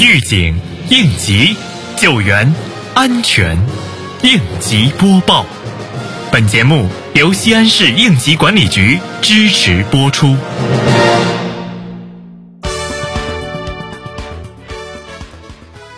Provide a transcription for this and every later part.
预警、应急、救援、安全，应急播报。本节目由西安市应急管理局支持播出。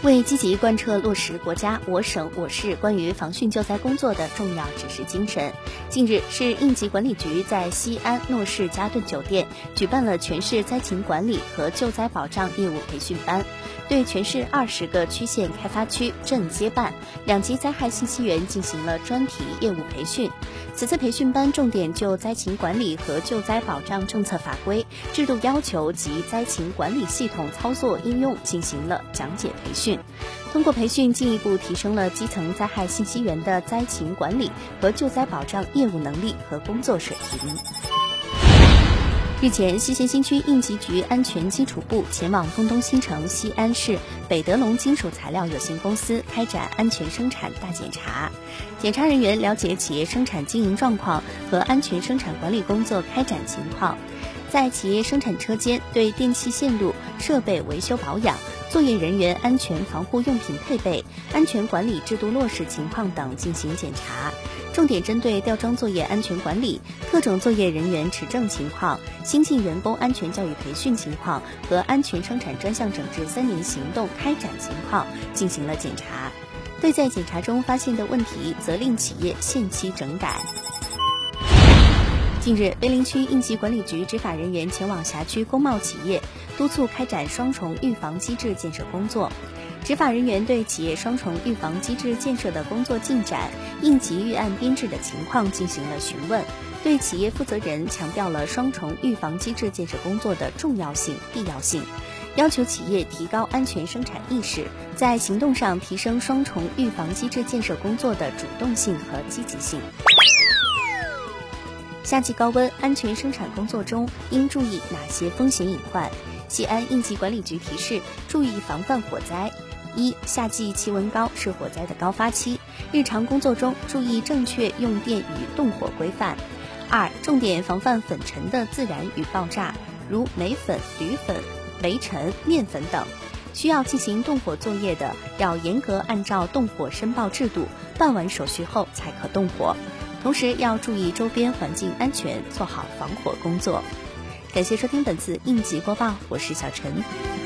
为积极贯彻落实国家、我省、我市关于防汛救灾工作的重要指示精神，近日，市应急管理局在西安诺士嘉顿酒店举办了全市灾情管理和救灾保障业务培训班，对全市二十个区县开发区镇街办两级灾害信息员进行了专题业务培训。此次培训班重点就灾情管理和救灾保障政策法规、制度要求及灾情管理系统操作应用进行了讲解培训。通过培训，进一步提升了基层灾害信息员的灾情管理和救灾保障业务能力和工作水平。日前，西咸新区应急局安全基础部前往沣东新城西安市北德龙金属材料有限公司开展安全生产大检查。检查人员了解企业生产经营状况和安全生产管理工作开展情况，在企业生产车间对电气线路设备维修保养。作业人员安全防护用品配备、安全管理制度落实情况等进行检查，重点针对吊装作业安全管理、特种作业人员持证情况、新进员工安全教育培训情况和安全生产专项整治三年行动开展情况进行了检查。对在检查中发现的问题，责令企业限期整改。近日，碑林区应急管理局执法人员前往辖区工贸企业，督促开展双重预防机制建设工作。执法人员对企业双重预防机制建设的工作进展、应急预案编制的情况进行了询问，对企业负责人强调了双重预防机制建设工作的重要性、必要性，要求企业提高安全生产意识，在行动上提升双重预防机制建设工作的主动性和积极性。夏季高温，安全生产工作中应注意哪些风险隐患？西安应急管理局提示：注意防范火灾。一、夏季气温高是火灾的高发期，日常工作中注意正确用电与动火规范。二、重点防范粉尘的自燃与爆炸，如煤粉、铝粉、煤尘、面粉等。需要进行动火作业的，要严格按照动火申报制度，办完手续后才可动火。同时要注意周边环境安全，做好防火工作。感谢收听本次应急播报，我是小陈。